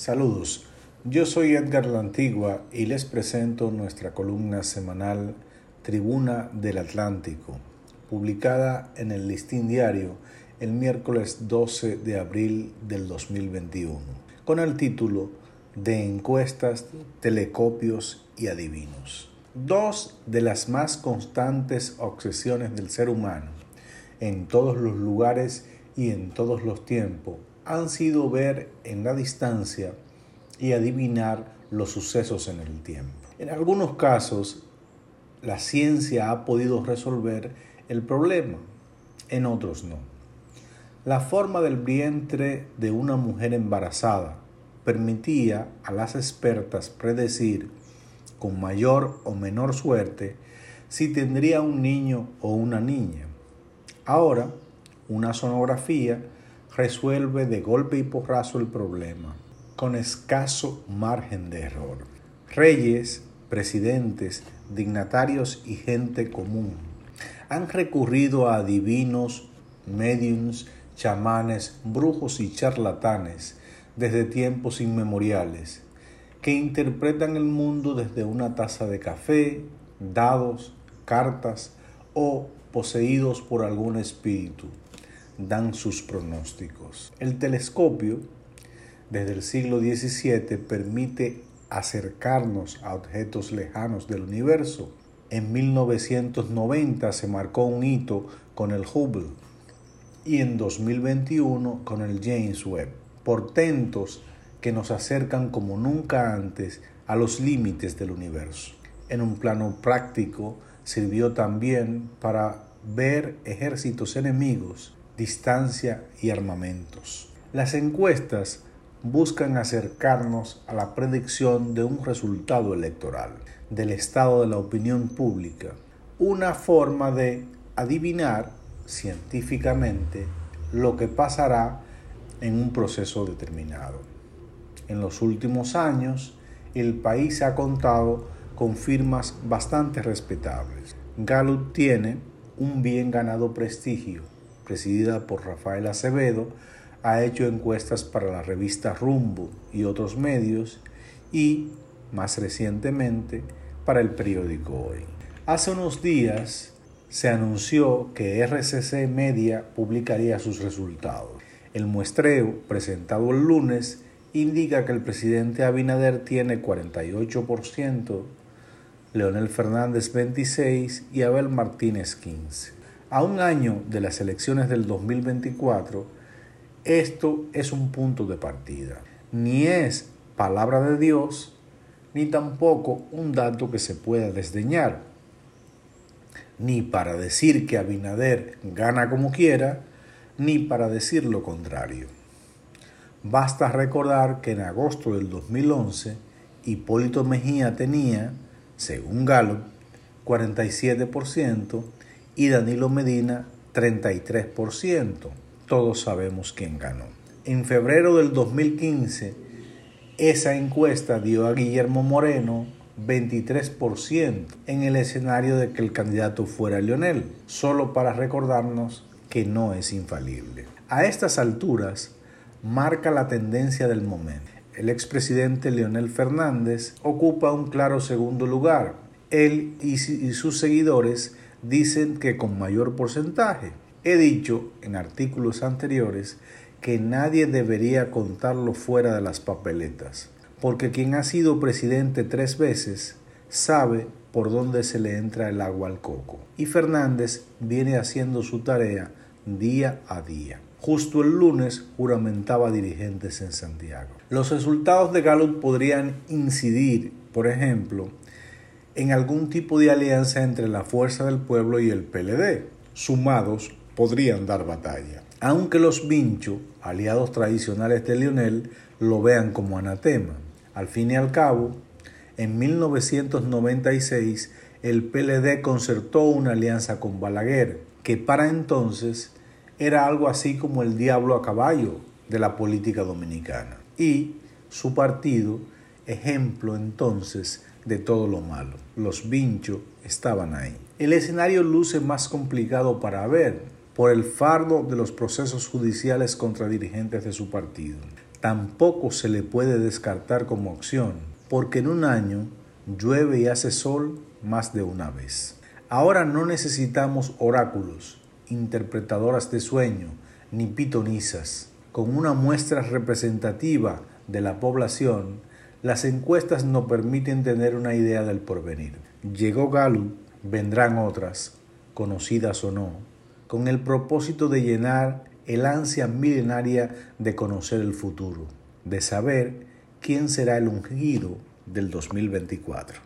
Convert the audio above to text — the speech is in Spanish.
Saludos, yo soy Edgar La Antigua y les presento nuestra columna semanal Tribuna del Atlántico, publicada en el Listín Diario el miércoles 12 de abril del 2021, con el título de Encuestas, Telecopios y Adivinos. Dos de las más constantes obsesiones del ser humano, en todos los lugares y en todos los tiempos, han sido ver en la distancia y adivinar los sucesos en el tiempo. En algunos casos, la ciencia ha podido resolver el problema, en otros no. La forma del vientre de una mujer embarazada permitía a las expertas predecir con mayor o menor suerte si tendría un niño o una niña. Ahora, una sonografía resuelve de golpe y porrazo el problema, con escaso margen de error. Reyes, presidentes, dignatarios y gente común han recurrido a adivinos, mediums, chamanes, brujos y charlatanes desde tiempos inmemoriales, que interpretan el mundo desde una taza de café, dados, cartas o poseídos por algún espíritu dan sus pronósticos. El telescopio, desde el siglo XVII, permite acercarnos a objetos lejanos del universo. En 1990 se marcó un hito con el Hubble y en 2021 con el James Webb, portentos que nos acercan como nunca antes a los límites del universo. En un plano práctico, sirvió también para ver ejércitos enemigos distancia y armamentos. Las encuestas buscan acercarnos a la predicción de un resultado electoral, del estado de la opinión pública, una forma de adivinar científicamente lo que pasará en un proceso determinado. En los últimos años, el país ha contado con firmas bastante respetables. Gallup tiene un bien ganado prestigio presidida por Rafael Acevedo, ha hecho encuestas para la revista Rumbo y otros medios y, más recientemente, para el periódico Hoy. Hace unos días se anunció que RCC Media publicaría sus resultados. El muestreo, presentado el lunes, indica que el presidente Abinader tiene 48%, Leonel Fernández 26% y Abel Martínez 15%. A un año de las elecciones del 2024, esto es un punto de partida. Ni es palabra de Dios, ni tampoco un dato que se pueda desdeñar. Ni para decir que Abinader gana como quiera, ni para decir lo contrario. Basta recordar que en agosto del 2011, Hipólito Mejía tenía, según Galo, 47% y Danilo Medina 33%. Todos sabemos quién ganó. En febrero del 2015, esa encuesta dio a Guillermo Moreno 23% en el escenario de que el candidato fuera Lionel, solo para recordarnos que no es infalible. A estas alturas, marca la tendencia del momento. El expresidente Leonel Fernández ocupa un claro segundo lugar. Él y sus seguidores dicen que con mayor porcentaje. He dicho en artículos anteriores que nadie debería contarlo fuera de las papeletas, porque quien ha sido presidente tres veces sabe por dónde se le entra el agua al coco. Y Fernández viene haciendo su tarea día a día. Justo el lunes juramentaba dirigentes en Santiago. Los resultados de Gallup podrían incidir, por ejemplo, en algún tipo de alianza entre la Fuerza del Pueblo y el PLD. Sumados podrían dar batalla. Aunque los Vincho, aliados tradicionales de Lionel, lo vean como anatema. Al fin y al cabo, en 1996 el PLD concertó una alianza con Balaguer, que para entonces era algo así como el diablo a caballo de la política dominicana. Y su partido, ejemplo entonces de todo lo malo. Los vinchos estaban ahí. El escenario luce más complicado para ver por el fardo de los procesos judiciales contra dirigentes de su partido. tampoco se le puede descartar como opción, porque en un año llueve y hace sol más de una vez. Ahora no necesitamos oráculos, interpretadoras de sueño, ni pitonisas. Con una muestra representativa de la población, las encuestas nos permiten tener una idea del porvenir. Llegó Gallup, vendrán otras, conocidas o no, con el propósito de llenar el ansia milenaria de conocer el futuro, de saber quién será el ungido del 2024.